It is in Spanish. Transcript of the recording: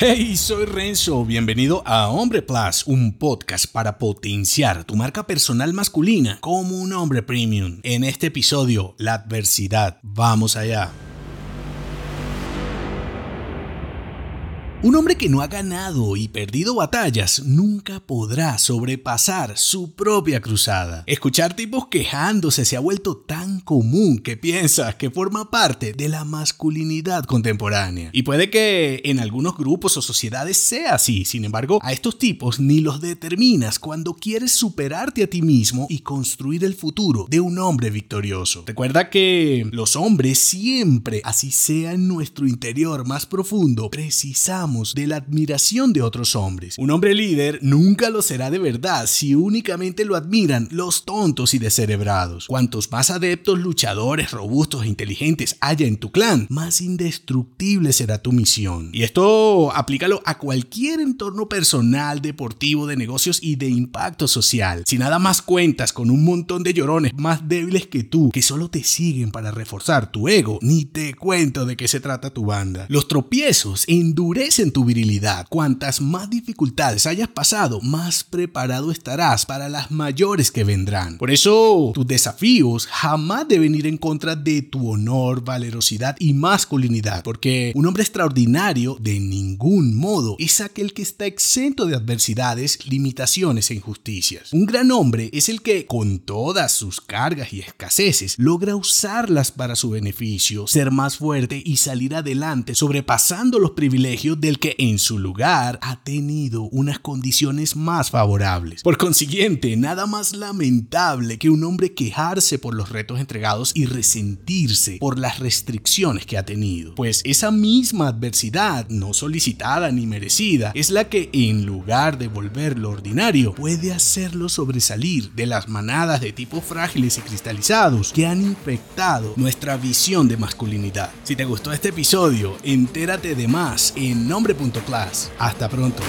Hey, soy Renzo, bienvenido a Hombre Plus, un podcast para potenciar tu marca personal masculina como un hombre premium. En este episodio, la adversidad. Vamos allá. Un hombre que no ha ganado y perdido batallas nunca podrá sobrepasar su propia cruzada. Escuchar tipos quejándose se ha vuelto tan común que piensas que forma parte de la masculinidad contemporánea. Y puede que en algunos grupos o sociedades sea así, sin embargo, a estos tipos ni los determinas cuando quieres superarte a ti mismo y construir el futuro de un hombre victorioso. Recuerda que los hombres siempre, así sea en nuestro interior más profundo, precisamos de la admiración de otros hombres. Un hombre líder nunca lo será de verdad si únicamente lo admiran los tontos y descerebrados. Cuantos más adeptos, luchadores, robustos e inteligentes haya en tu clan, más indestructible será tu misión. Y esto aplícalo a cualquier entorno personal, deportivo, de negocios y de impacto social. Si nada más cuentas con un montón de llorones más débiles que tú, que solo te siguen para reforzar tu ego, ni te cuento de qué se trata tu banda. Los tropiezos endurecen en tu virilidad. Cuantas más dificultades hayas pasado, más preparado estarás para las mayores que vendrán. Por eso, tus desafíos jamás deben ir en contra de tu honor, valerosidad y masculinidad, porque un hombre extraordinario de ningún modo es aquel que está exento de adversidades, limitaciones e injusticias. Un gran hombre es el que, con todas sus cargas y escaseces, logra usarlas para su beneficio, ser más fuerte y salir adelante, sobrepasando los privilegios de el que en su lugar ha tenido unas condiciones más favorables. Por consiguiente, nada más lamentable que un hombre quejarse por los retos entregados y resentirse por las restricciones que ha tenido. Pues esa misma adversidad, no solicitada ni merecida, es la que en lugar de volverlo ordinario, puede hacerlo sobresalir de las manadas de tipos frágiles y cristalizados que han infectado nuestra visión de masculinidad. Si te gustó este episodio, entérate de más en nombre.plus. Hasta pronto.